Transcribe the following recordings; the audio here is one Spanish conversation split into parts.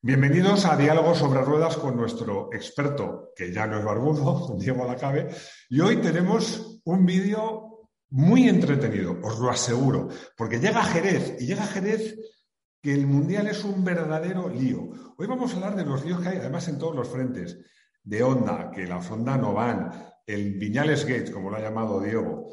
Bienvenidos a Diálogos sobre Ruedas con nuestro experto, que ya no es barbudo, Diego Lacabe. Y hoy tenemos un vídeo muy entretenido, os lo aseguro, porque llega Jerez y llega Jerez que el Mundial es un verdadero lío. Hoy vamos a hablar de los líos que hay, además en todos los frentes, de Honda, que la Honda no van, el Viñales Gate, como lo ha llamado Diego.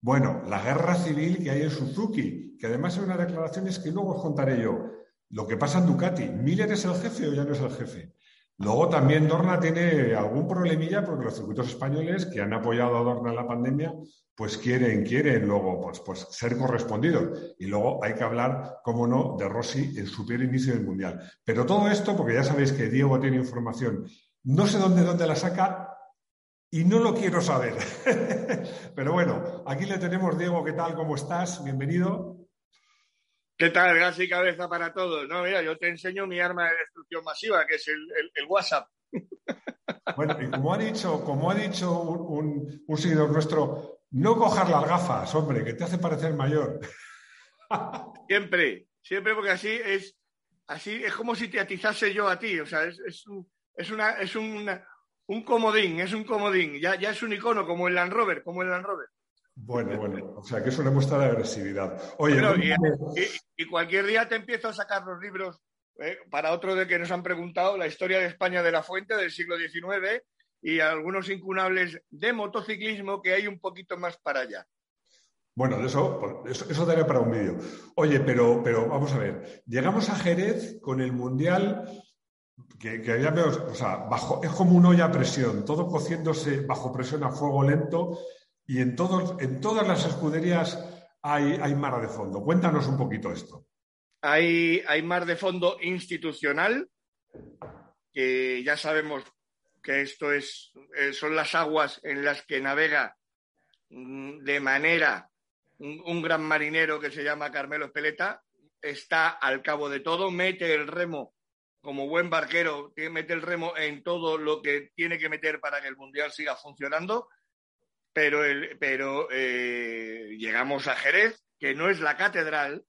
Bueno, la guerra civil que hay en Suzuki, que además hay unas declaraciones que luego os contaré yo. Lo que pasa en Ducati, ¿Miller es el jefe o ya no es el jefe? Luego también Dorna tiene algún problemilla porque los circuitos españoles que han apoyado a Dorna en la pandemia, pues quieren, quieren luego pues, pues ser correspondidos. Y luego hay que hablar, como no, de Rossi en su primer inicio del Mundial. Pero todo esto, porque ya sabéis que Diego tiene información, no sé dónde, dónde la saca y no lo quiero saber. Pero bueno, aquí le tenemos, Diego, ¿qué tal? ¿Cómo estás? Bienvenido. ¿Qué tal? Gas y cabeza para todos. No, mira, yo te enseño mi arma de destrucción masiva, que es el, WhatsApp. Bueno, y como ha dicho, como ha dicho un, un, seguidor nuestro, no cojas las gafas, hombre, que te hace parecer mayor. Siempre, siempre, porque así es, así es como si te atizase yo a ti. O sea, es, es, es una, es un comodín, es un comodín. Ya, ya es un icono como el Land Rover, como el Land Rover. Bueno, bueno, o sea que es una muestra de agresividad. Oye, y, cualquier día te empiezo a sacar los libros eh, para otro de que nos han preguntado, la historia de España de la Fuente del siglo XIX y algunos incunables de motociclismo que hay un poquito más para allá. Bueno, eso, eso, eso daría para un vídeo. Oye, pero, pero vamos a ver, llegamos a Jerez con el Mundial que, que ya o sea, bajo, es como una olla a presión, todo cociéndose bajo presión a fuego lento y en, todos, en todas las escuderías hay, mar de fondo. Cuéntanos un poquito esto. Hay, mar de fondo institucional, que ya sabemos que esto es, eh, son las aguas en las que navega mm, de manera un, gran marinero que se llama Carmelo Espeleta, está al cabo de todo, mete el remo como buen barquero, mete el remo en todo lo que tiene que meter para que el Mundial siga funcionando pero, el, pero eh, llegamos a Jerez, que no es la catedral,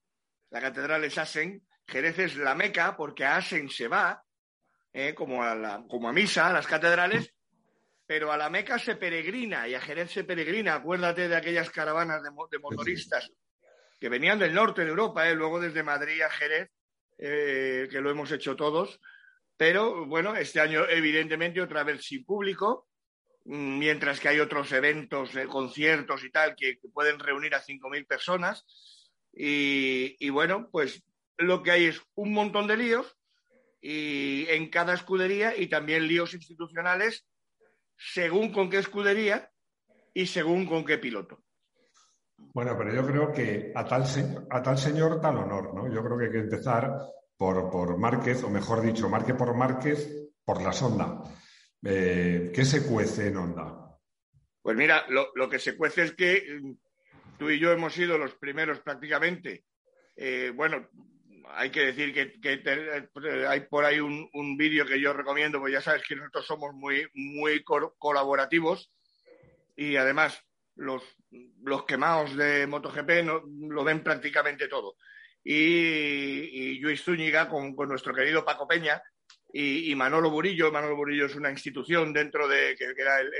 la catedral es Asen, Jerez es la Meca, porque a Asen se va, eh, como, a la, como a misa, a las catedrales, pero a la Meca se peregrina y a Jerez se peregrina. Acuérdate de aquellas caravanas de, motoristas que venían del norte de Europa, eh, luego desde Madrid a Jerez, que lo hemos hecho todos. Pero bueno, este año evidentemente otra vez sin público, mientras que hay otros eventos, eh, conciertos y tal, que, pueden reunir a 5.000 personas. Y, bueno, pues lo que hay es un montón de líos y en cada escudería y también líos institucionales según con qué escudería y según con qué piloto. Bueno, pero yo creo que a tal, a tal señor tal honor, ¿no? Yo creo que hay que empezar por, por Márquez, o mejor dicho, Márquez por Márquez, por la sonda. Eh, ¿Qué se cuece en Onda? Pues mira, lo, que se cuece es que mm, tú y yo hemos sido los primeros prácticamente. Eh, bueno, hay que decir que, hay por ahí un, vídeo que yo recomiendo, pues ya sabes que nosotros somos muy, muy colaborativos y además los, los quemados de MotoGP lo ven prácticamente todo. Y, y Luis Zúñiga con, nuestro querido Paco Peña, y, Manolo Burillo. Manolo Burillo es una institución dentro de que, era el,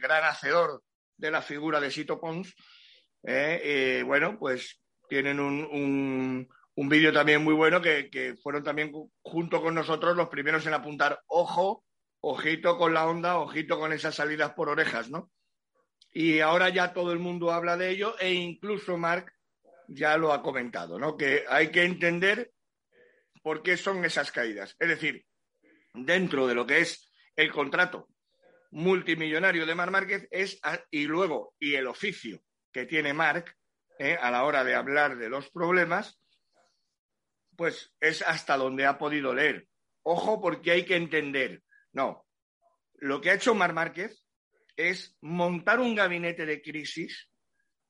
gran hacedor de la figura de Sito Pons. Eh, eh, bueno, pues tienen un, vídeo también muy bueno que, fueron también junto con nosotros los primeros en apuntar, ojo, ojito con la onda, ojito con esas salidas por orejas, ¿no? Y ahora ya todo el mundo habla de ello e incluso Marc ya lo ha comentado, ¿no? Que hay que entender por qué son esas caídas. Es decir, dentro de lo que es el contrato multimillonario de Mar Márquez es y luego y el oficio que tiene Marc eh, a la hora de hablar de los problemas, pues es hasta donde ha podido leer. Ojo, porque hay que entender. No, lo que ha hecho Mar Márquez es montar un gabinete de crisis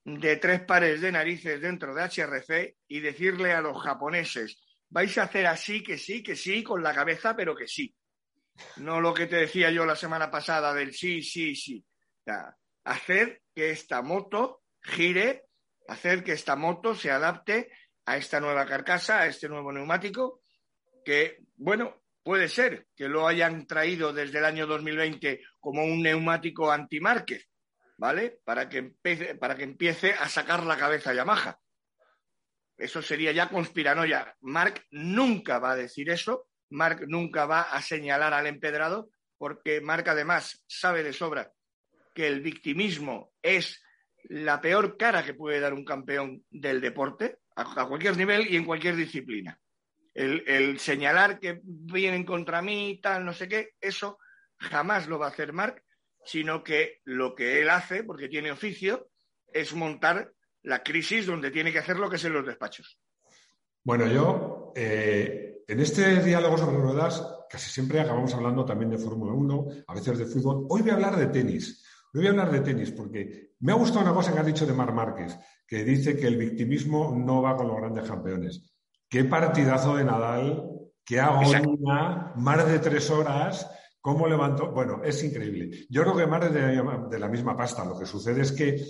de tres pares de narices dentro de HRC y decirle a los japoneses, vais a hacer así, que sí, que sí, con la cabeza, pero que sí. No lo que te decía yo la semana pasada del sí, sí, sí. hacer que esta moto gire, hacer que esta moto se adapte a esta nueva carcasa, a este nuevo neumático, que, bueno, puede ser que lo hayan traído desde el año 2020 como un neumático anti-Márquez, ¿vale? Para que, empiece, para que empiece a sacar la cabeza Yamaha. Eso sería ya conspiranoia. Mark nunca va a decir eso, Mark nunca va a señalar al empedrado, porque Mark además sabe de sobra que el victimismo es la peor cara que puede dar un campeón del deporte, a, cualquier nivel y en cualquier disciplina. El, señalar que vienen contra mí, tal, no sé qué, eso jamás lo va a hacer Mark, sino que lo que él hace, porque tiene oficio, es montar la crisis donde tiene que hacer lo que es en los despachos. Bueno, yo eh, en este diálogo sobre ruedas casi siempre acabamos hablando también de Fórmula 1, a veces de fútbol. Hoy voy a hablar de tenis. Hoy voy a hablar de tenis porque me ha gustado una cosa que ha dicho de Mar Márquez, que dice que el victimismo no va con los grandes campeones. Qué partidazo de Nadal, qué agonía, más de tres horas, cómo levantó. Bueno, es increíble. Yo creo que más de, de la misma pasta. Lo que sucede es que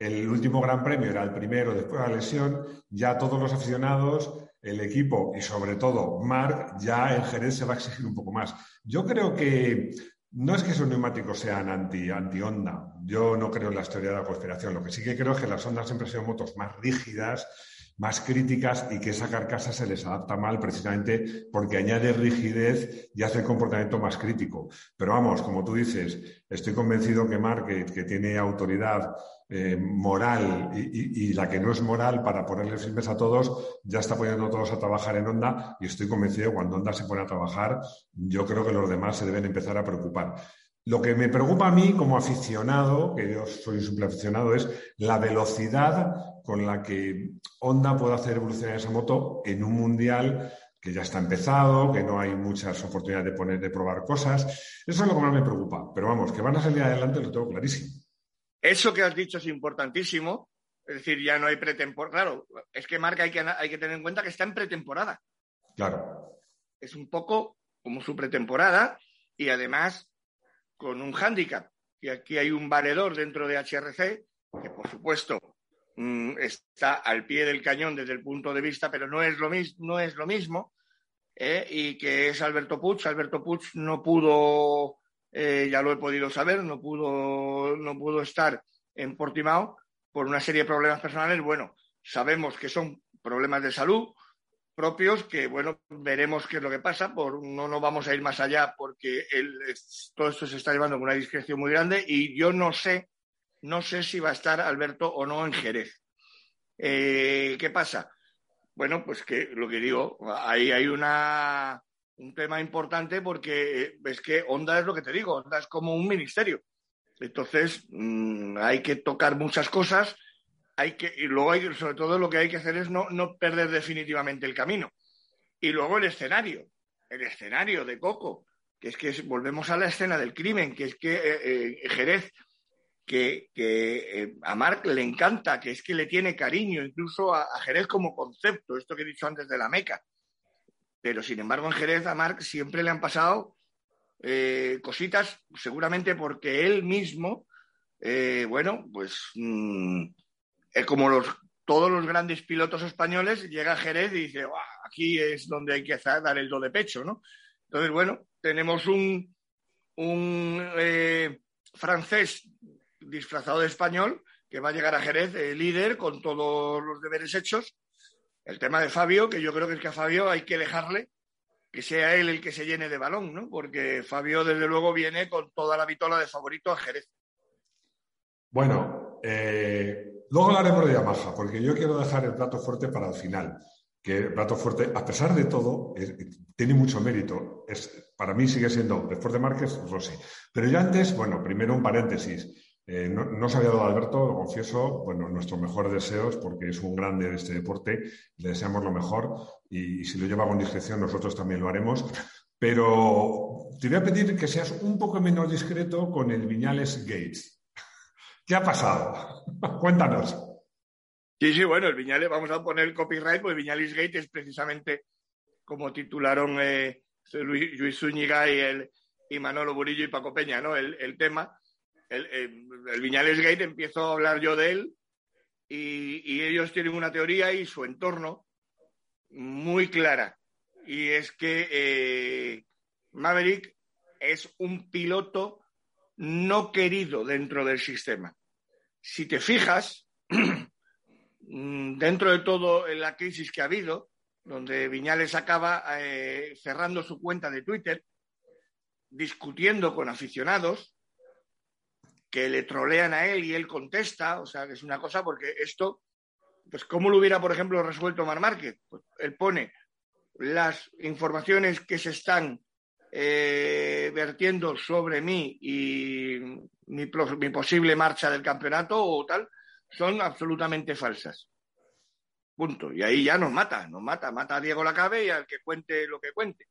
el último gran premio era el primero después de la lesión, ya todos los aficionados, el equipo y sobre todo Marc, ya en Jerez se va a exigir un poco más. Yo creo que no es que esos neumáticos sean anti, anti onda. Yo no creo en la teoría de la conspiración. Lo que sí que creo es que las ondas siempre han sido motos más rígidas, más críticas y que esa carcasa se les adapta mal precisamente porque añade rigidez y hace el comportamiento más crítico. Pero vamos, como tú dices, estoy convencido que Mark, que, tiene autoridad eh, moral y, la que no es moral para ponerle firmes a todos, ya está poniendo a todos a trabajar en Onda y estoy convencido que cuando Onda se pone a trabajar, yo creo que los demás se deben empezar a preocupar. Lo que me preocupa a mí como aficionado, que yo soy un simple aficionado, es la velocidad con la que Honda puede hacer evolucionar esa moto en un mundial que ya está empezado, que no hay muchas oportunidades de poner, de probar cosas. Eso es lo que más me preocupa. Pero vamos, que van a salir adelante lo tengo clarísimo. Eso que has dicho es importantísimo. Es decir, ya no hay pretemporada. Claro, es que Marca hay que, hay que tener en cuenta que está en pretemporada. Claro. Es un poco como su pretemporada y además con un hándicap, que aquí hay un valedor dentro de HRC, que por supuesto mm, está al pie del cañón desde el punto de vista, pero no es lo, no es lo mismo, ¿eh? y que es Alberto Puig. Alberto Puig no pudo, eh, ya lo he podido saber, no pudo, no pudo estar en Portimao por una serie de problemas personales. Bueno, sabemos que son problemas de salud, propios que, bueno, veremos qué es lo que pasa. Por, no nos vamos a ir más allá porque todo esto se está llevando con una discreción muy grande y yo no sé, no sé si va a estar Alberto o no en Jerez. Eh, ¿Qué pasa? Bueno, pues que lo que digo, ahí hay una, un tema importante porque es que Honda es lo que te digo, Honda es como un ministerio. Entonces, mm, hay que tocar muchas cosas hay que, y luego hay, sobre todo lo que hay que hacer es no, perder definitivamente el camino. Y luego el escenario, el escenario de Coco, que es que volvemos a la escena del crimen, que es que eh, eh, Jerez, que, eh, a Marc le encanta, que es que le tiene cariño, incluso a, Jerez como concepto, esto que he dicho antes de la Meca. Pero sin embargo en Jerez a Marc siempre le han pasado cositas, seguramente porque él mismo, bueno, pues mm, es como todos los grandes pilotos españoles, llega Jerez y dice, aquí es donde hay que dar el do de pecho, ¿no? Entonces, bueno, tenemos un, un eh, francés disfrazado de español que va a llegar a Jerez, eh, líder, con todos los deberes hechos. El tema de Fabio, que yo creo que es que a Fabio hay que dejarle que sea él el que se llene de balón, ¿no? Porque Fabio, desde luego, viene con toda la vitola de favorito a Jerez. Bueno, eh, Luego hablaremos de Yamaha, porque yo quiero dejar el plato fuerte para el final. Que el plato fuerte, a pesar de todo, tiene mucho mérito. Es, para mí sigue siendo, después de Márquez, Rossi. Pero yo antes, bueno, primero un paréntesis. Eh, no, no, se había dado Alberto, lo confieso, bueno, nuestros mejores deseos, porque es un grande de este deporte, le deseamos lo mejor y, y si lo lleva con discreción nosotros también lo haremos. Pero te voy a pedir que seas un poco menos discreto con el Viñales Gates. ¿Qué ha pasado? Cuéntanos. Sí, sí, bueno, el Viñales, vamos a poner el copyright, el Viñales Gate es precisamente como titularon eh, Luis Zúñiga y, el, y Manolo Burillo y Paco Peña, ¿no? El, el tema el, Viñales Gate empiezo a hablar yo de él y, ellos tienen una teoría y su entorno muy clara. Y es que eh, Maverick es un piloto no querido dentro del sistema. Si te fijas, dentro de todo la crisis que ha habido, donde Viñales acaba eh, cerrando su cuenta de Twitter, discutiendo con aficionados, que le trolean a él y él contesta, o sea, que es una cosa porque esto, pues ¿cómo lo hubiera, por ejemplo, resuelto Mar Márquez? Pues él pone las informaciones que se están eh, vertiendo sobre mí y mi, mi, posible marcha del campeonato o tal, son absolutamente falsas. Punto. Y ahí ya nos mata, nos mata, mata a Diego Lacabe y al que cuente lo que cuente.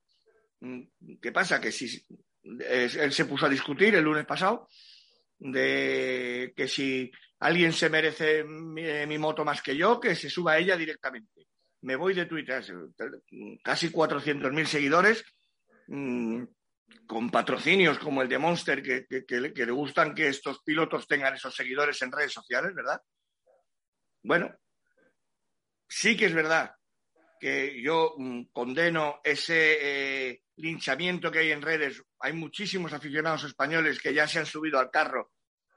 Mm, ¿Qué pasa? Que si él se puso a discutir el lunes pasado de que si alguien se merece mi, moto más que yo, que se suba a ella directamente. Me voy de Twitter, casi 400.000 seguidores, mm, con patrocinios como el de Monster, que, le gustan que estos pilotos tengan esos seguidores en redes sociales, ¿verdad? Bueno, sí que es verdad que yo mm, condeno ese eh, linchamiento que hay en redes. Hay muchísimos aficionados españoles que ya se han subido al carro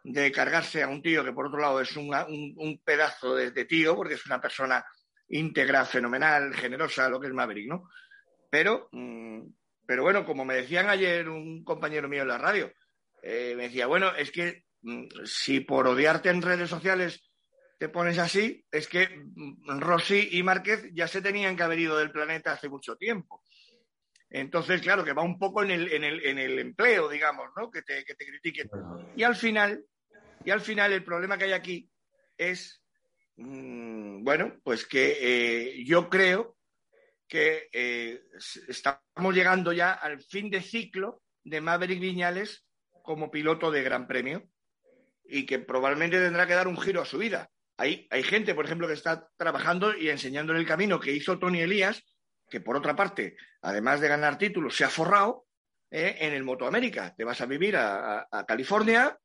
de cargarse a un tío que por otro lado es un, pedazo de, tío, porque es una persona íntegra, fenomenal, generosa, lo que es Maverick, ¿no? Pero, mm, pero bueno, como me decían ayer un compañero mío en la radio, eh, me decía, bueno, es que mm, si por odiarte en redes sociales te pones así, es que mm, Rossi y Márquez ya se tenían que haber ido del planeta hace mucho tiempo. Entonces, claro, que va un poco en el, en el, en el empleo, digamos, ¿no? Que te, que te critiquen. Y al final, y al final el problema que hay aquí es, mm, bueno, pues que eh, yo creo que eh, estamos llegando ya al fin de ciclo de Maverick Viñales como piloto de Gran Premio y que probablemente tendrá que dar un giro a su vida. Hay, hay gente, por ejemplo, que está trabajando y enseñándole el camino que hizo Tony Elías, que por otra parte, además de ganar títulos, se ha forrado eh, en el Moto América. Te vas a vivir a, California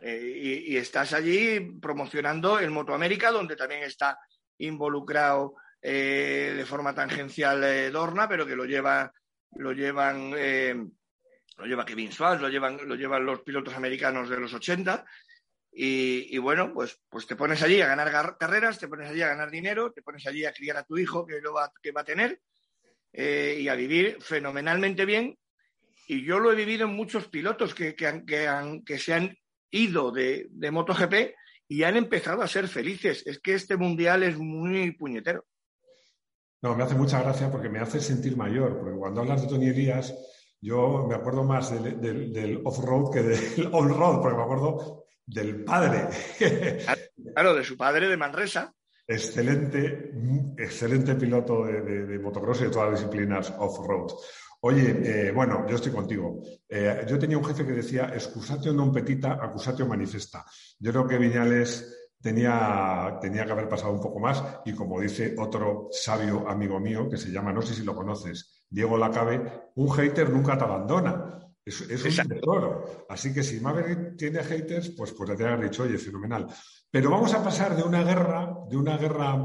eh, y, estás allí promocionando el Moto América, donde también está involucrado eh, de forma tangencial Dorna, pero que lo lleva, lo llevan, lo lleva Kevin Swaz, lo llevan, lo llevan los pilotos americanos de los 80. Y, bueno, pues, pues te pones allí a ganar carreras, te pones allí a ganar dinero, te pones allí a criar a tu hijo que lo va, que va a tener eh, y a vivir fenomenalmente bien. Y yo lo he vivido en muchos pilotos que, que, se han ido de, de MotoGP y han empezado a ser felices. Es que este mundial es muy puñetero. No, me hace mucha gracia porque me hace sentir mayor, porque cuando hablas de Tony Elías, yo me acuerdo más del, del off-road que del on-road, porque me acuerdo del padre. Claro, de su padre de Manresa excelente, excelente piloto de, motocross y de todas las disciplinas off-road. Oye, eh, bueno, yo estoy contigo. Eh, yo tenía un jefe que decía, excusatio non petita, accusatio manifesta. Yo creo que Viñales tenía, tenía que haber pasado un poco más y como dice otro sabio amigo mío que se llama, no sé si lo conoces, Diego Lacabe, un hater nunca te abandona. Es, un tesoro. Así que si Maverick tiene haters, pues, pues te haber dicho, oye, fenomenal. Pero vamos a pasar de una guerra, de una guerra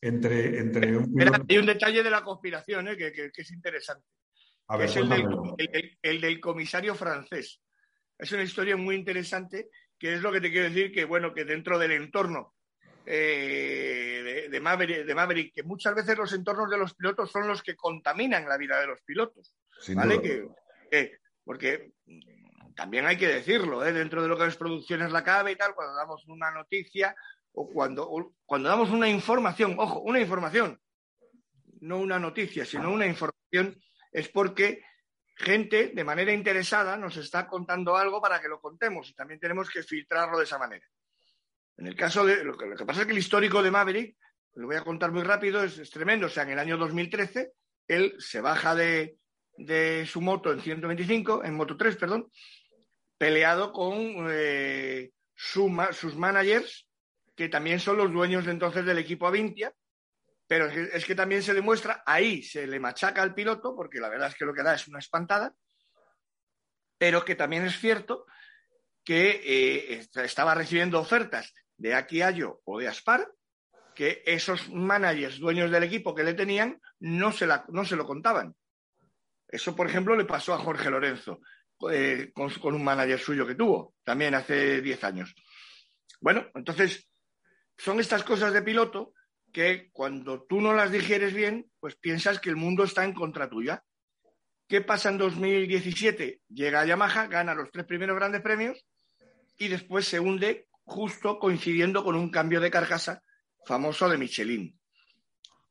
entre, entre un... Hay un detalle de la conspiración ¿eh? que, es interesante. es el del, comisario francés. Es una historia muy interesante, que es lo que te quiero decir, que bueno, que dentro del entorno eh, de, Maverick, que muchas veces los entornos de los pilotos son los que contaminan la vida de los pilotos. ¿Vale? Que, porque también hay que decirlo, ¿eh? dentro de lo que es producciones la cabe y tal, cuando damos una noticia o cuando, cuando damos una información, ojo, una información, no una noticia, sino una información, es porque gente de manera interesada nos está contando algo para que lo contemos y también tenemos que filtrarlo de esa manera. En el caso de lo que, pasa es que el histórico de Maverick, lo voy a contar muy rápido, es, tremendo. O sea, en el año 2013 él se baja de, su moto en 125, en Moto 3, perdón, peleado con eh, sus managers, que también son los dueños de entonces del equipo Avintia, pero es que, también se demuestra, ahí se le machaca al piloto, porque la verdad es que lo que da es una espantada, pero que también es cierto que eh, estaba recibiendo ofertas de Aquiallo o de Aspar, que esos managers, dueños del equipo que le tenían, no se, no se lo contaban. Eso, por ejemplo, le pasó a Jorge Lorenzo eh, con, con, un manager suyo que tuvo, también hace 10 años. Bueno, entonces, son estas cosas de piloto que cuando tú no las digieres bien, pues piensas que el mundo está en contra tuya. ¿Qué pasa en 2017? Llega a Yamaha, gana los tres primeros grandes premios y después se hunde justo coincidiendo con un cambio de carcasa famoso de Michelin.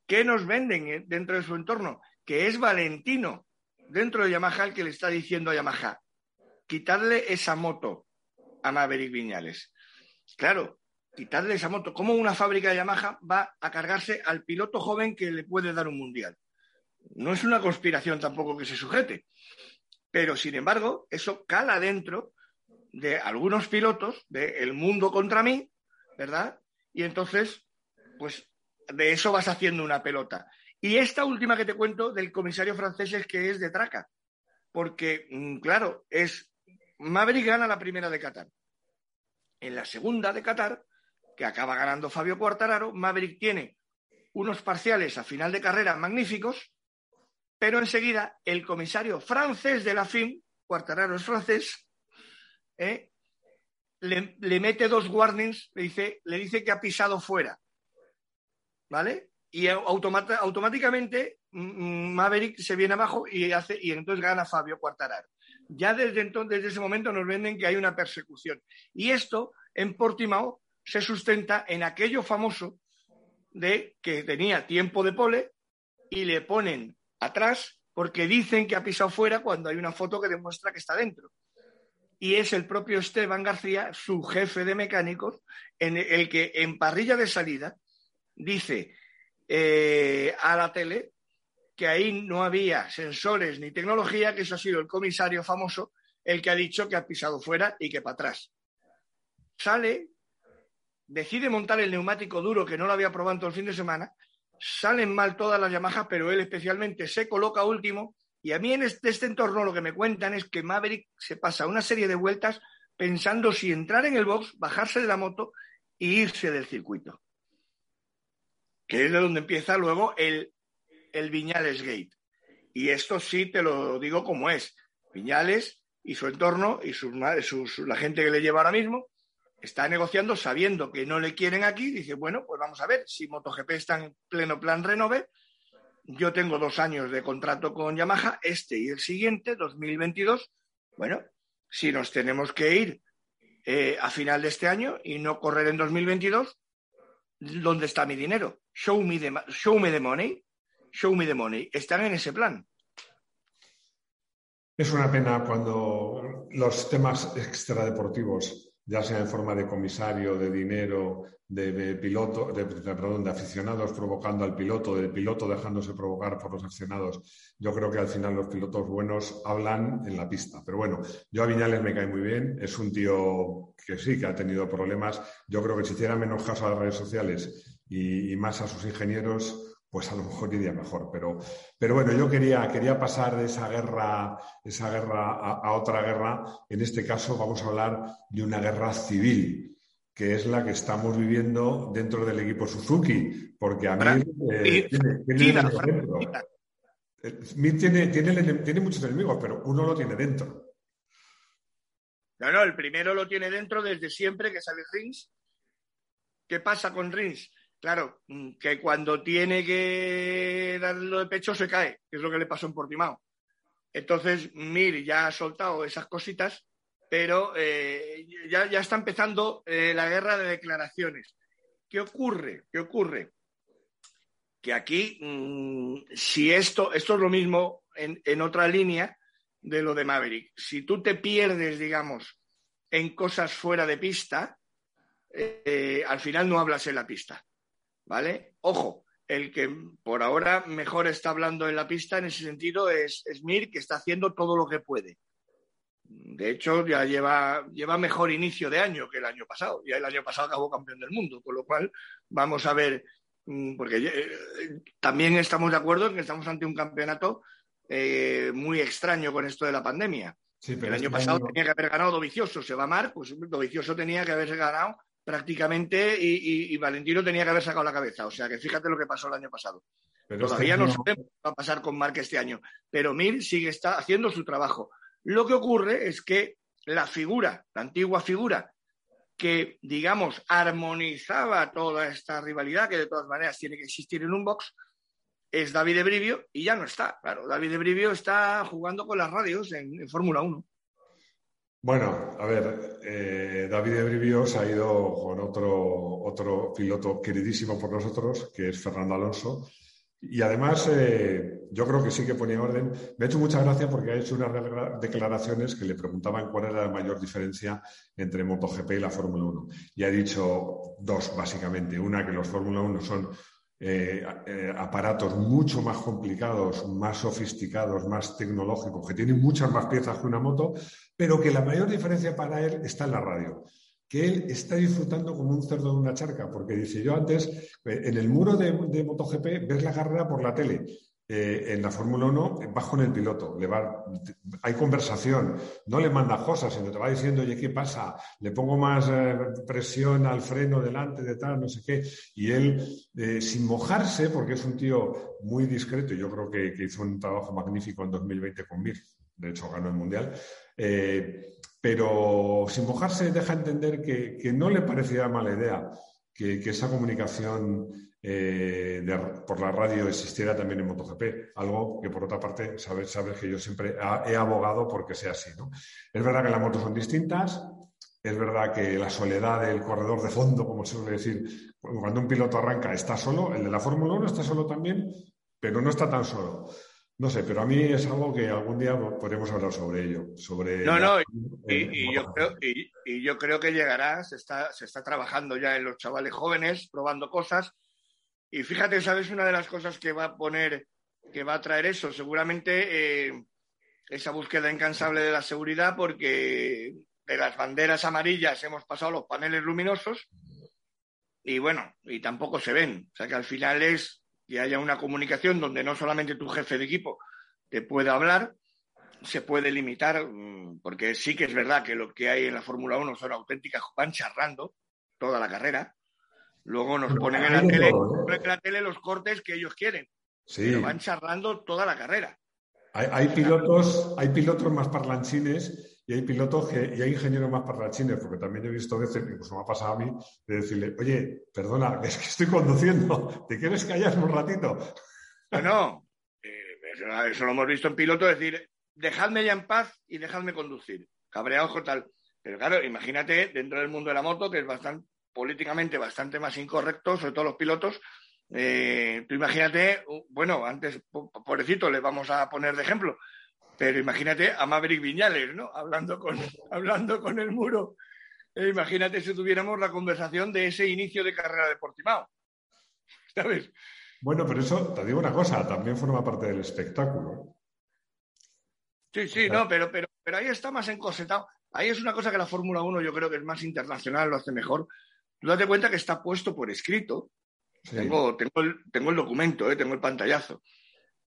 ¿Qué nos venden eh, dentro de su entorno? Que es Valentino dentro de Yamaha el que le está diciendo a Yamaha, quitarle esa moto a Maverick Viñales. Claro, quitarle esa moto. ¿Cómo una fábrica de Yamaha va a cargarse al piloto joven que le puede dar un mundial? No es una conspiración tampoco que se sujete. Pero, sin embargo, eso cala dentro de algunos pilotos de el mundo contra mí, ¿verdad? Y entonces, pues de eso vas haciendo una pelota. Y esta última que te cuento del comisario francés es que es de traca. Porque, mm, claro, es Maverick gana la primera de Qatar. En la segunda de Qatar que acaba ganando Fabio Quartararo. Maverick tiene unos parciales a final de carrera magníficos, pero enseguida el comisario francés de la FIM, Quartararo es francés, ¿eh? le, mete dos warnings, le dice, le dice que ha pisado fuera. ¿Vale? Y automáticamente mm, mm, Maverick se viene abajo y, hace, y entonces gana Fabio Quartararo. Ya desde entonces, desde ese momento nos venden que hay una persecución. Y esto en Portimao se sustenta en aquello famoso de que tenía tiempo de pole y le ponen atrás porque dicen que ha pisado fuera cuando hay una foto que demuestra que está dentro. Y es el propio Esteban García, su jefe de mecánicos, en el que en parrilla de salida dice eh, a la tele que ahí no había sensores ni tecnología, que eso ha sido el comisario famoso el que ha dicho que ha pisado fuera y que para atrás. Sale decide montar el neumático duro que no lo había probado todo el fin de semana, salen mal todas las Yamaha, pero él especialmente se coloca último. Y a mí en este, este, entorno lo que me cuentan es que Maverick se pasa una serie de vueltas pensando si entrar en el box, bajarse de la moto e irse del circuito. Que es de donde empieza luego el, el Viñales Gate. Y esto sí te lo digo como es. Viñales y su entorno y sus, la gente que le lleva ahora mismo está negociando sabiendo que no le quieren aquí, dice, bueno, pues vamos a ver, si MotoGP está en pleno plan renove, yo tengo dos años de contrato con Yamaha, este y el siguiente, 2022, bueno, si nos tenemos que ir eh, a final de este año y no correr en 2022, ¿dónde está mi dinero? Show me the, show me the money, show me the money. Están en ese plan. Es una pena cuando los temas extradeportivos ya sea en forma de comisario, de dinero, de, piloto, de, perdón, de aficionados provocando al piloto, del piloto dejándose provocar por los aficionados. Yo creo que al final los pilotos buenos hablan en la pista. Pero bueno, yo a Viñales me cae muy bien. Es un tío que sí que ha tenido problemas. Yo creo que si hiciera menos caso a las redes sociales y más a sus ingenieros, pues a lo mejor iría mejor. Pero, pero bueno, yo quería, quería pasar de esa guerra, esa guerra a, otra guerra. En este caso vamos a hablar de una guerra civil, que es la que estamos viviendo dentro del equipo Suzuki, porque a mí eh, tiene, tiene, tiene, muchos enemigos, pero uno lo tiene dentro. No, no, el primero lo tiene dentro desde siempre que sale Rins. ¿Qué pasa con Rins? Claro, mm, que cuando tiene que darlo de pecho se cae, que es lo que le pasó en Portimao. Entonces, Mir ya ha soltado esas cositas, pero eh, ya, está empezando eh, la guerra de declaraciones. ¿Qué ocurre? ¿Qué ocurre? Que aquí, mm, si esto, esto es lo mismo en, otra línea, de lo de Maverick. Si tú te pierdes, digamos, en cosas fuera de pista, eh, al final no hablas en la pista. ¿Vale? Ojo, el que por ahora mejor está hablando en la pista en ese sentido es, Mir, que está haciendo todo lo que puede. De hecho, ya lleva, lleva mejor inicio de año que el año pasado. Ya el año pasado acabó campeón del mundo, con lo cual vamos a ver, mm, porque eh, también estamos de acuerdo en que estamos ante un campeonato eh, muy extraño con esto de la pandemia. el año este pasado tenía que haber ganado Dovicioso, se va a mar, pues Dovicioso tenía que haberse ganado prácticamente y, Valentino tenía que haber sacado la cabeza. O sea que fíjate lo que pasó el año pasado. Todavía no sabemos qué va a pasar con Marc este año, pero Mir sigue está haciendo su trabajo. Lo que ocurre es que la figura, la antigua figura que, digamos, armonizaba toda esta rivalidad, que de todas maneras tiene que existir en un box, es David Brivio y ya no está. Claro, David Brivio está jugando con las radios en, en Fórmula 1. Bueno, a ver, eh, David se ha ido con otro, otro piloto queridísimo por nosotros, que es Fernando Alonso. Y además, eh, yo creo que sí que ponía orden. Me ha hecho mucha gracia porque ha hecho unas declaraciones que le preguntaban cuál era la mayor diferencia entre MotoGP y la Fórmula 1. Y ha dicho dos, básicamente. Una, que los Fórmula 1 son eh, eh, aparatos mucho más complicados, más sofisticados, más tecnológicos, que tienen muchas más piezas que una moto, pero que la mayor diferencia para él está en la radio. Que él está disfrutando como un cerdo de una charca, porque dice yo antes, eh, en el muro de, de MotoGP ves la carrera por la tele, eh, en la Fórmula 1 vas con el piloto, hay conversación, no le manda cosas, sino te va diciendo, oye, ¿qué pasa? Le pongo más eh, presión al freno delante de tal, no sé qué. Y él, eh, sin mojarse, porque es un tío muy discreto, yo creo que, hizo un trabajo magnífico en 2020 con Mir, de hecho ganó el Mundial, pero sin mojarse deja entender que, no le parecía mala idea que esa comunicación eh, por la radio existiera también en MotoGP, algo que por otra parte sabes, sabes que yo siempre he abogado porque sea así. ¿no? Es verdad que las motos son distintas, es verdad que la soledad del corredor de fondo, como se suele decir, cuando un piloto arranca está solo, el de la Fórmula 1 está solo también, pero no está tan solo. No sé, pero a mí es algo que algún día podremos hablar sobre ello. Sobre no, no, y, yo creo, y, yo creo, que llegará, se está, se está trabajando ya en los chavales jóvenes, probando cosas, y fíjate, ¿sabes? Una de las cosas que va a poner, que va a traer eso, seguramente eh, esa búsqueda incansable de la seguridad, porque de las banderas amarillas hemos pasado los paneles luminosos y bueno, y tampoco se ven. O sea que al final es que haya una comunicación donde no solamente tu jefe de equipo te pueda hablar, se puede limitar, mm, porque sí que es verdad que lo que hay en la Fórmula 1 son auténticas, van charrando toda la carrera, Luego nos ponen en la, tele, ¿eh? la tele los cortes que ellos quieren. Sí. Pero van charlando toda la carrera. Hay, pilotos, hay pilotos más parlanchines y hay pilotos y hay ingenieros más parlanchines, porque también he visto veces, incluso me ha pasado a mí, de decirle, oye, perdona, es que estoy conduciendo, ¿te quieres callar un ratito? No, no, eh, eso, lo hemos visto en piloto, decir, dejadme ya en paz y dejadme conducir. Cabreados tal. Pero claro, imagínate dentro del mundo de la moto, que es bastante, políticamente bastante más incorrectos, sobre todo los pilotos. Eh, tú imagínate, bueno, antes, pobrecito, le vamos a poner de ejemplo, pero imagínate a Maverick Viñales, ¿no? Hablando con, hablando con el muro. Eh, imagínate si tuviéramos la conversación de ese inicio de carrera de Portimao. ¿Sabes? Bueno, pero eso, te digo una cosa, también forma parte del espectáculo. Sí, sí, no, pero, pero, pero ahí está más encosetado. Ahí es una cosa que la Fórmula 1 yo creo que es más internacional, lo hace mejor, Tú date cuenta que está puesto por escrito. Tengo, tengo, el, tengo, el, documento, eh, tengo el pantallazo.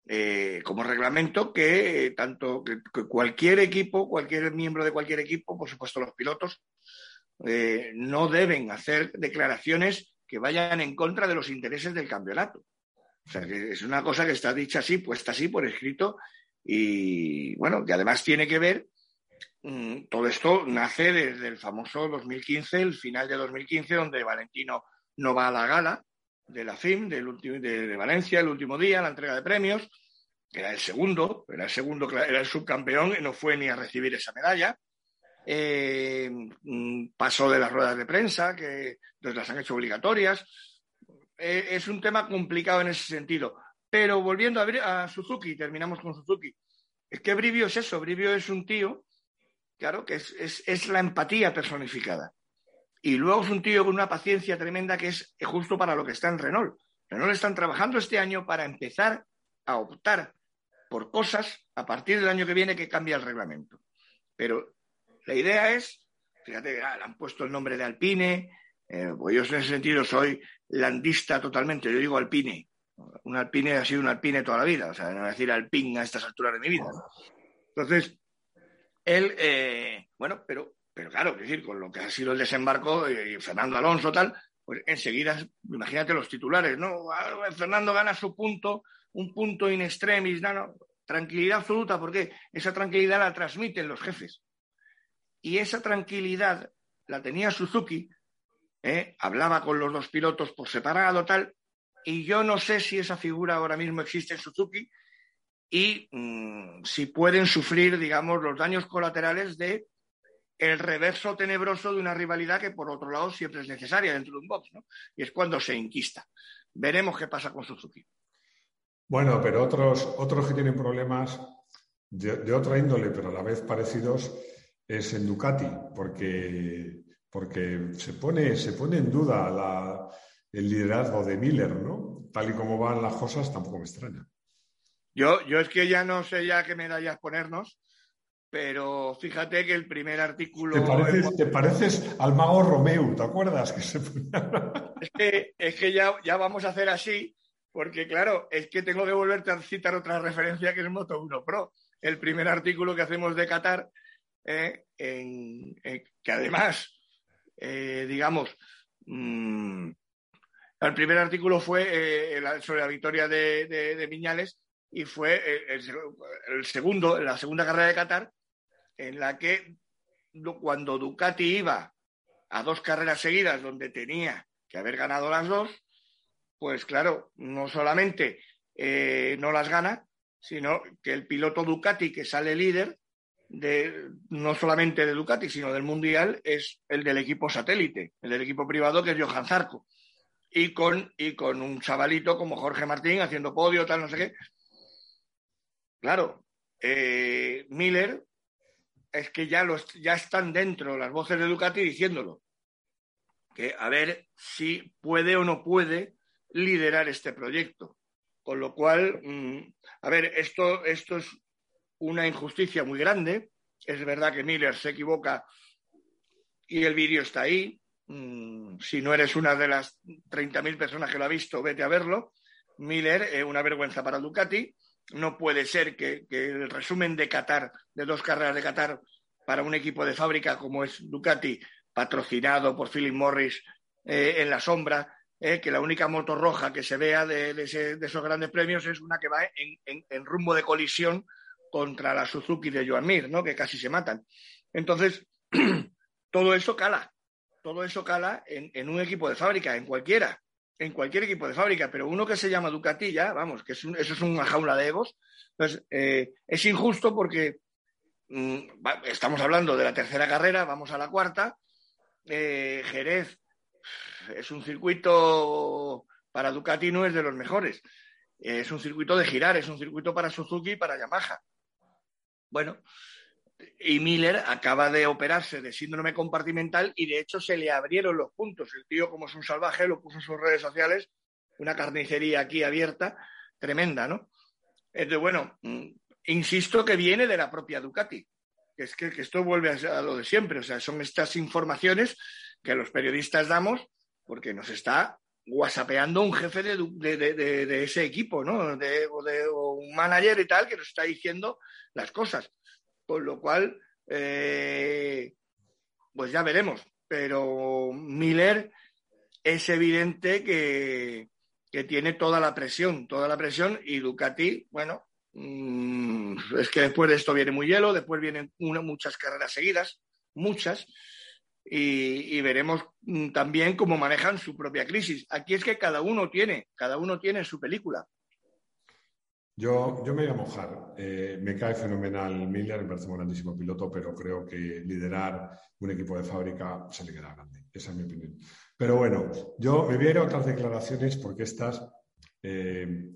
Eh, como reglamento que eh, tanto que, cualquier equipo, cualquier miembro de cualquier equipo, por supuesto los pilotos, no deben hacer declaraciones que vayan en contra de los intereses del campeonato. O sea, que es una cosa que está dicha así, puesta así por escrito y bueno, que además tiene que ver todo esto nace desde el famoso 2015, el final de 2015, donde Valentino no va a la gala de la FIM de, de, Valencia, el último día, la entrega de premios, que era el segundo, era el segundo, era el subcampeón y no fue ni a recibir esa medalla. Eh, mm, pasó de las ruedas de prensa, que las han hecho obligatorias. Eh, es un tema complicado en ese sentido. Pero volviendo a, a Suzuki, terminamos con Suzuki. Es que Brivio es eso, Brivio es un tío, claro, que es, la empatía personificada. Y luego es un tío con una paciencia tremenda que es justo para lo que está en Renault. Renault están trabajando este año para empezar a optar por cosas a partir del año que viene que cambia el reglamento. Pero la idea es, fíjate, ah, le han puesto el nombre de Alpine, eh, pues yo en ese sentido soy landista totalmente, yo digo Alpine. Un Alpine ha sido un Alpine toda la vida, o sea, no voy a decir Alpine a estas alturas de mi vida. Entonces, él, eh, bueno, pero, pero claro, es decir, con lo que ha sido el desembarco, y Fernando Alonso, tal, pues enseguida, imagínate los titulares, ¿no? Ah, Fernando gana su punto, un punto in extremis, no, tranquilidad absoluta, porque esa tranquilidad la transmiten los jefes. Y esa tranquilidad la tenía Suzuki, ¿eh? hablaba con los dos pilotos por separado, tal, y yo no sé si esa figura ahora mismo existe en Suzuki y mm, si pueden sufrir, digamos, los daños colaterales de el reverso tenebroso de una rivalidad que, por otro lado, siempre es necesaria dentro de un box, ¿no? Y es cuando se inquista. Veremos qué pasa con Suzuki. Bueno, pero otros, otros que tienen problemas de, otra índole, pero a la vez parecidos, es en Ducati, porque, porque se, pone, se pone en duda el liderazgo de Miller, ¿no? Tal y como van las cosas, tampoco me extraña. Yo, yo es que ya no sé ya qué medallas ponernos, pero fíjate que el primer artículo... Te pareces, al mago Romeo, ¿te acuerdas? Que es que, ya, ya vamos a hacer así, porque claro, es que tengo que volverte a citar otra referencia que es Moto 1 Pro, el primer artículo que hacemos de Qatar, eh, en, que además, eh, digamos, mm, el primer artículo fue eh, sobre la victoria de, de, Viñales y fue el, segundo, la segunda carrera de Qatar, en la que cuando Ducati iba a dos carreras seguidas donde tenía que haber ganado las dos, pues claro, no solamente eh, no las gana, sino que el piloto Ducati que sale líder, de, no solamente de Ducati, sino del Mundial, es el del equipo satélite, el del equipo privado que es Johan Zarco. Y con, y con un chavalito como Jorge Martín haciendo podio, tal, no sé qué. Claro, eh, Miller es que ya, los, ya están dentro las voces de Ducati diciéndolo. Que a ver si puede o no puede liderar este proyecto. Con lo cual, mm, a ver, esto, esto es una injusticia muy grande. Es verdad que Miller se equivoca y el vídeo está ahí. Mm, si no eres una de las 30.000 personas que lo ha visto, vete a verlo. Miller es una vergüenza para Ducati no puede ser que, el resumen de Qatar, de dos carreras de Qatar, para un equipo de fábrica como es Ducati, patrocinado por Philip Morris eh, en la sombra, eh, que la única moto roja que se vea de, esos grandes premios es una que va en, rumbo de colisión contra la Suzuki de Joan Mir, ¿no? que casi se matan. Entonces, todo eso cala, todo eso cala en un equipo de fábrica, en cualquiera en cualquier equipo de fábrica, pero uno que se llama Ducati ya, vamos, que eso es una jaula de egos. Entonces, eh, es injusto porque mm, estamos hablando de la tercera carrera, vamos a la cuarta. Eh, Jerez es un circuito para Ducati, no es de los mejores. es un circuito de girar, es un circuito para Suzuki y para Yamaha. Bueno, y Miller acaba de operarse de síndrome compartimental y de hecho se le abrieron los puntos. El tío, como es un salvaje, lo puso en sus redes sociales, una carnicería aquí abierta, tremenda, ¿no? Entonces, bueno, mm, insisto que viene de la propia Ducati, que es que, esto vuelve a, lo de siempre, o sea, son estas informaciones que los periodistas damos porque nos está whatsappeando un jefe de, ese equipo, ¿no? De, o un manager y tal, que nos está diciendo las cosas. Con lo cual, eh, pues ya veremos. Pero Miller es evidente que, tiene toda la presión, toda la presión y Ducati, bueno, mm, es que después de esto viene muy hielo, después vienen muchas carreras seguidas, muchas, y, y, veremos mm, también cómo manejan su propia crisis. Aquí es que cada uno tiene, cada uno tiene su película. Yo, me voy a mojar. Eh, me cae fenomenal Miller, me parece un grandísimo piloto, pero creo que liderar un equipo de fábrica se le queda grande. Esa es mi opinión. Pero bueno, yo me voy a ir a otras declaraciones porque estas, eh,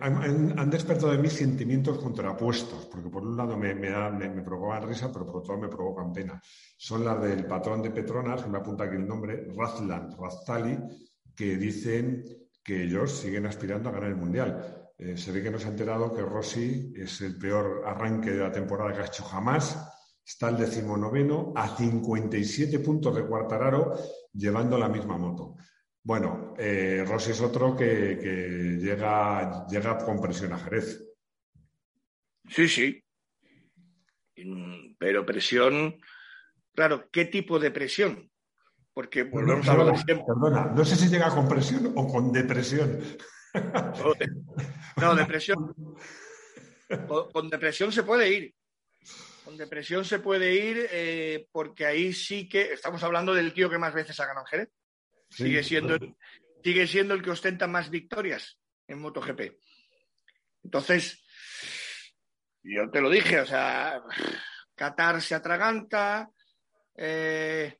han, despertado de mí sentimientos contrapuestos, porque por un lado me, me, provocan risa, pero por otro lado me provocan pena. Son las del patrón de Petronas, que me apunta aquí el nombre, Razlan, Raztali, que dicen que ellos siguen aspirando a ganar el Mundial. Eh, se ve que nos ha enterado que Rossi es el peor arranque de la temporada que ha hecho jamás. Está el decimonoveno a 57 puntos de Cuartararo, llevando la misma moto. Bueno, eh, Rossi es otro que, llega, llega con presión a Jerez. Sí, sí. Pero presión, claro, ¿qué tipo de presión? Porque volvemos a Perdona, no sé si llega con presión o con depresión. No, depresión. Con, depresión se puede ir. Con depresión se puede ir eh, porque ahí sí que estamos hablando del tío que más veces ha ganado Jerez sigue, siendo, sigue siendo el que ostenta más victorias en MotoGP. Entonces, yo te lo dije, o sea, Qatar se atraganta, eh,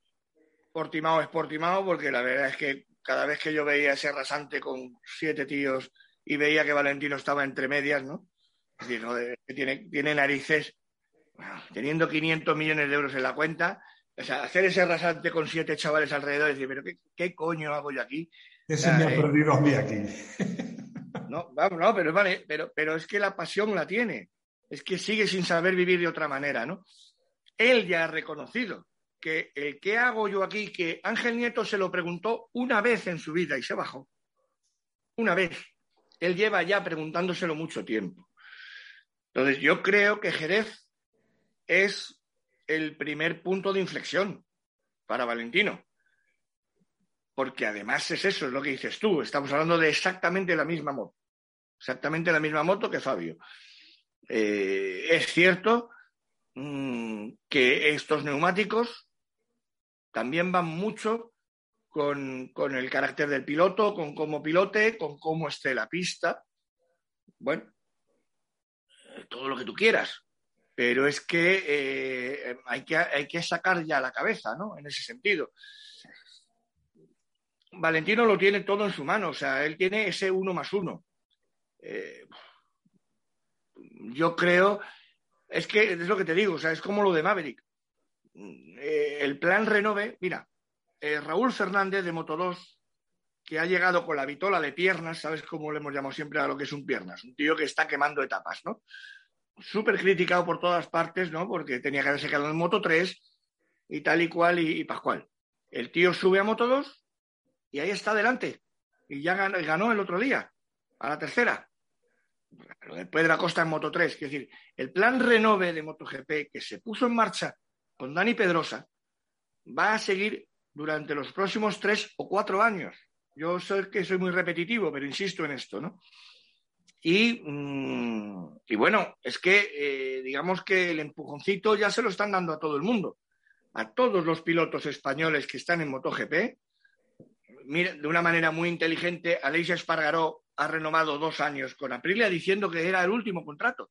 Portimao es Portimao, porque la verdad es que cada vez que yo veía ese rasante con siete tíos y veía que Valentino estaba entre medias, ¿no? Digo, que tiene, tiene narices, teniendo 500 millones de euros en la cuenta, o sea, hacer ese rasante con siete chavales alrededor y decir, pero ¿qué, coño hago yo aquí? Ese me ha eh, perdido a mí aquí. No, vamos, no, pero vale, pero, pero es que la pasión la tiene. Es que sigue sin saber vivir de otra manera, ¿no? Él ya ha reconocido que el qué hago yo aquí, que Ángel Nieto se lo preguntó una vez en su vida y se bajó. Una vez. Él lleva ya preguntándoselo mucho tiempo. Entonces, yo creo que Jerez es el primer punto de inflexión para Valentino. Porque además es eso, es lo que dices tú. Estamos hablando de exactamente la misma moto. Exactamente la misma moto que Fabio. Eh, es cierto mm, que estos neumáticos también van mucho con, con, el carácter del piloto, con cómo pilote, con cómo esté la pista. Bueno, todo lo que tú quieras pero es que, eh, hay que hay que sacar ya la cabeza, ¿no? En ese sentido. Valentino lo tiene todo en su mano, o sea, él tiene ese uno más uno. Eh, yo creo, es que es lo que te digo, o sea, es como lo de Maverick. Eh, el plan renove, mira, Raúl Fernández de Moto 2, que ha llegado con la vitola de piernas, ¿sabes cómo le hemos llamado siempre a lo que es un piernas? Un tío que está quemando etapas, ¿no? súper criticado por todas partes, ¿no? Porque tenía que haberse quedado en Moto 3 y tal y cual y, Pascual. El tío sube a Moto 2 y ahí está adelante. Y ya ganó, el otro día, a la tercera. Lo de Pedro Costa en Moto 3. Es decir, el plan renove de MotoGP que se puso en marcha con Dani Pedrosa va a seguir durante los próximos tres o cuatro años. Yo sé que soy muy repetitivo, pero insisto en esto, ¿no? Mm, y, bueno, es que eh, digamos que el empujoncito ya se lo están dando a todo el mundo, a todos los pilotos españoles que están en MotoGP. Mira, de una manera muy inteligente, Aleix Espargaró ha renovado dos años con Aprilia diciendo que era el último contrato.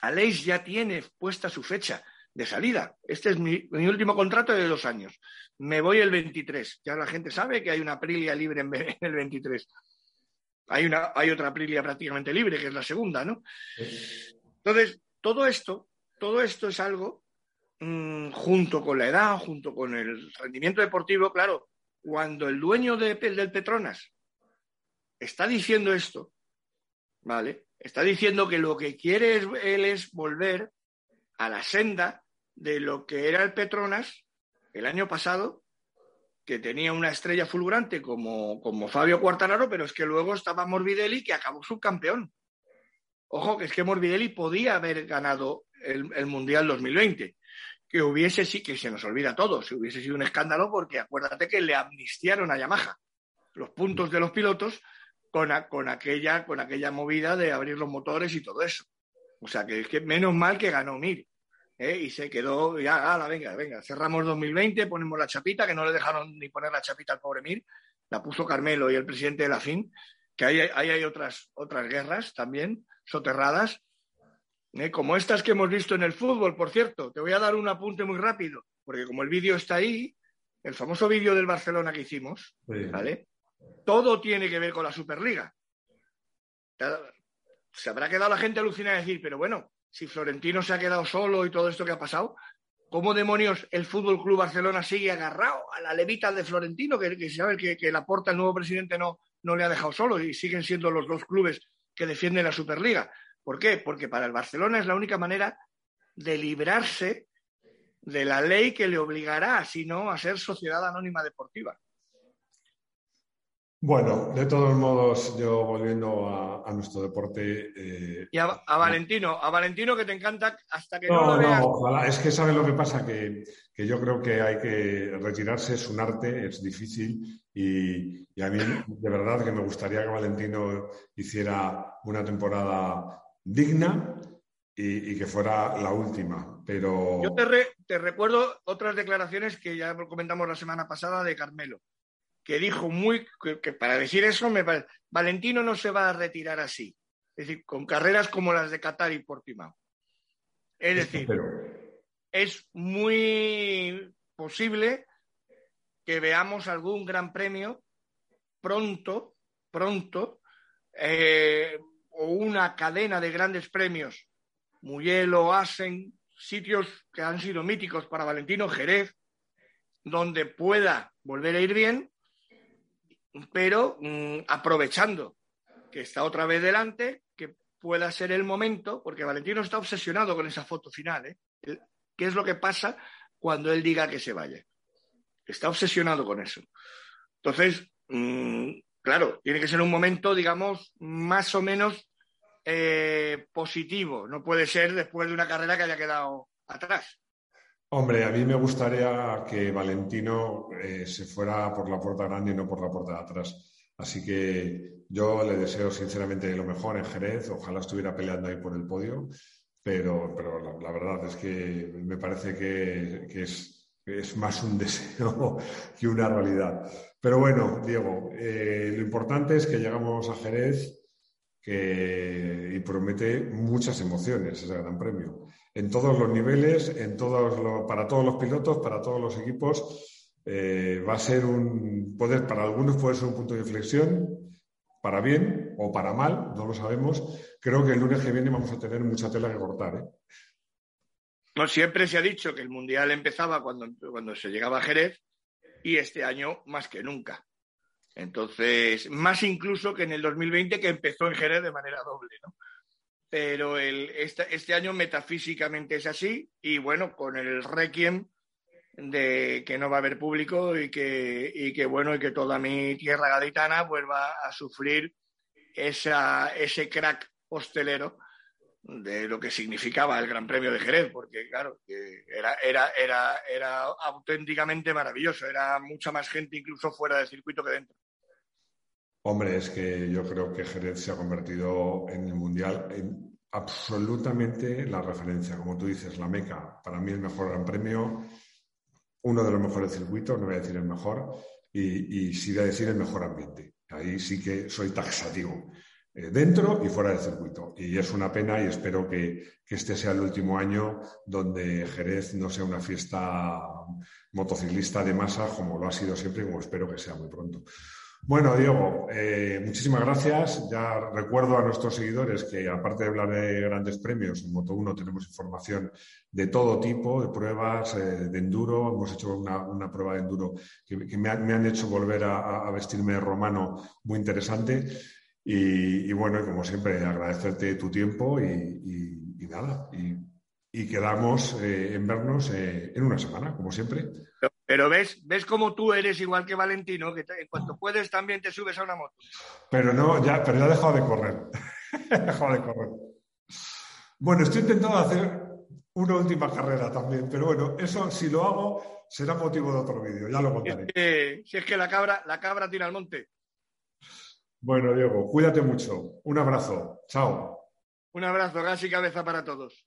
Aleix ya tiene puesta su fecha de salida. Este es mi, último contrato de dos años. Me voy el 23. Ya la gente sabe que hay una Aprilia libre en el 23. Hay, una, hay otra Aprilia prácticamente libre, que es la segunda, ¿no? Entonces, todo esto, todo esto es algo, mm, junto con la edad, junto con el rendimiento deportivo, claro, cuando el dueño de, del Petronas está diciendo esto, ¿vale? Está diciendo que lo que quiere él es volver a la senda de lo que era el Petronas el año pasado que tenía una estrella fulgurante como, como Fabio Quartararo, pero es que luego estaba Morbidelli que acabó subcampeón. Ojo, que es que Morbidelli podía haber ganado el, el Mundial 2020 que hubiese sí que se nos olvida todo, si hubiese sido un escándalo, porque acuérdate que le amnistiaron a Yamaha los puntos de los pilotos con, con, aquella, con aquella movida de abrir los motores y todo eso. O sea que es que menos mal que ganó Mir. ¿Eh? y se quedó, ya, ala, venga, venga, cerramos 2020, ponemos la chapita, que no le dejaron ni poner la chapita al pobre Mir, la puso Carmelo y el presidente de la FIN, que ahí, hay otras, otras guerras también soterradas, ¿eh? como estas que hemos visto en el fútbol, por cierto. Te voy a dar un apunte muy rápido, porque como el vídeo está ahí, el famoso vídeo del Barcelona que hicimos, ¿vale? Todo tiene que ver con la Superliga. se habrá quedado la gente alucinada a decir, pero bueno, si Florentino se ha quedado solo y todo esto que ha pasado, ¿cómo demonios el Fútbol Club Barcelona sigue agarrado a la levita de Florentino, que, que sabe que, que Laporta, el nuevo presidente, no, no le ha dejado solo y siguen siendo los dos clubes que defienden la Superliga? ¿Por qué? Porque para el Barcelona es la única manera de librarse de la ley que le obligará, si no, a ser sociedad anónima deportiva. Bueno, de todos modos, yo volviendo a, nuestro deporte. Eh, y a, Valentino, a Valentino que te encanta hasta que no, lo veas. No, ojalá. Es que sabes lo que pasa, que, yo creo que hay que retirarse, es un arte, es difícil y, a mí de verdad que me gustaría que Valentino hiciera una temporada digna y, que fuera la última. Pero. Yo te, te recuerdo otras declaraciones que ya comentamos la semana pasada de Carmelo que dijo muy, que, para decir eso, me Valentino no se va a retirar así, es decir, con carreras como las de Qatar y Portimao. Es decir, es muy posible que veamos algún gran premio pronto, pronto, eh, o una cadena de grandes premios, Muyelo, Asen, sitios que han sido míticos para Valentino, Jerez, donde pueda volver a ir bien pero mm, aprovechando que está otra vez delante, que pueda ser el momento, porque Valentino está obsesionado con esa foto final. ¿eh? ¿Qué es lo que pasa cuando él diga que se vaya? Está obsesionado con eso. Entonces, mm, claro, tiene que ser un momento, digamos, más o menos eh, positivo. No puede ser después de una carrera que haya quedado atrás. Hombre, a mí me gustaría que Valentino eh, se fuera por la puerta grande y no por la puerta de atrás. Así que yo le deseo sinceramente lo mejor en Jerez. Ojalá estuviera peleando ahí por el podio. Pero, pero la, verdad es que me parece que, es, más un deseo que una realidad. Pero bueno, Diego, eh, lo importante es que llegamos a Jerez y promete muchas emociones ese gran premio en todos los niveles, en todos para todos los pilotos, para todos los equipos. Eh, va a ser un, poder, para algunos puede ser un punto de inflexión, para bien o para mal, no lo sabemos. Creo que el lunes que viene vamos a tener mucha tela que cortar. ¿eh? No, siempre se ha dicho que el Mundial empezaba cuando, cuando se llegaba a Jerez y este año más que nunca. Entonces, más incluso que en el 2020 que empezó en Jerez de manera doble, ¿no? pero el, este, año metafísicamente es así y bueno, con el requiem de que no va a haber público y que, y que bueno, y que toda mi tierra gaditana vuelva a sufrir esa, ese crack hostelero de lo que significaba el Gran Premio de Jerez, porque claro, era, era, era, era auténticamente maravilloso, era mucha más gente incluso fuera del circuito que dentro. Hombre, es que yo creo que Jerez se ha convertido en el Mundial en absolutamente la referencia. Como tú dices, la Meca, para mí el mejor gran premio, uno de los mejores circuitos, no voy a decir el mejor, y, sí voy a decir el mejor ambiente. Ahí sí que soy taxativo, eh, dentro y fuera del circuito. Y es una pena y espero que este sea el último año donde Jerez no sea una fiesta motociclista de masa como lo ha sido siempre y como espero que sea muy pronto. Bueno, Diego, eh, muchísimas gracias. Ya recuerdo a nuestros seguidores que, aparte de hablar de grandes premios, en Moto1 tenemos información de todo tipo, de pruebas, eh, de enduro. Hemos hecho una, prueba de enduro que, me, han hecho volver a, vestirme romano muy interesante. Y, bueno, como siempre, agradecerte tu tiempo y, nada. Y, quedamos eh, en vernos en una semana, como siempre. Pero ves, ves cómo tú eres igual que Valentino, que en cuanto puedes también te subes a una moto. Pero no, ya, pero ya he dejado de correr. he dejado de correr. Bueno, estoy intentando hacer una última carrera también, pero bueno, eso si lo hago será motivo de otro vídeo, ya lo contaré. si es que la cabra, la cabra tira al monte. Bueno, Diego, cuídate mucho. Un abrazo. Chao. Un abrazo, gas y cabeza para todos.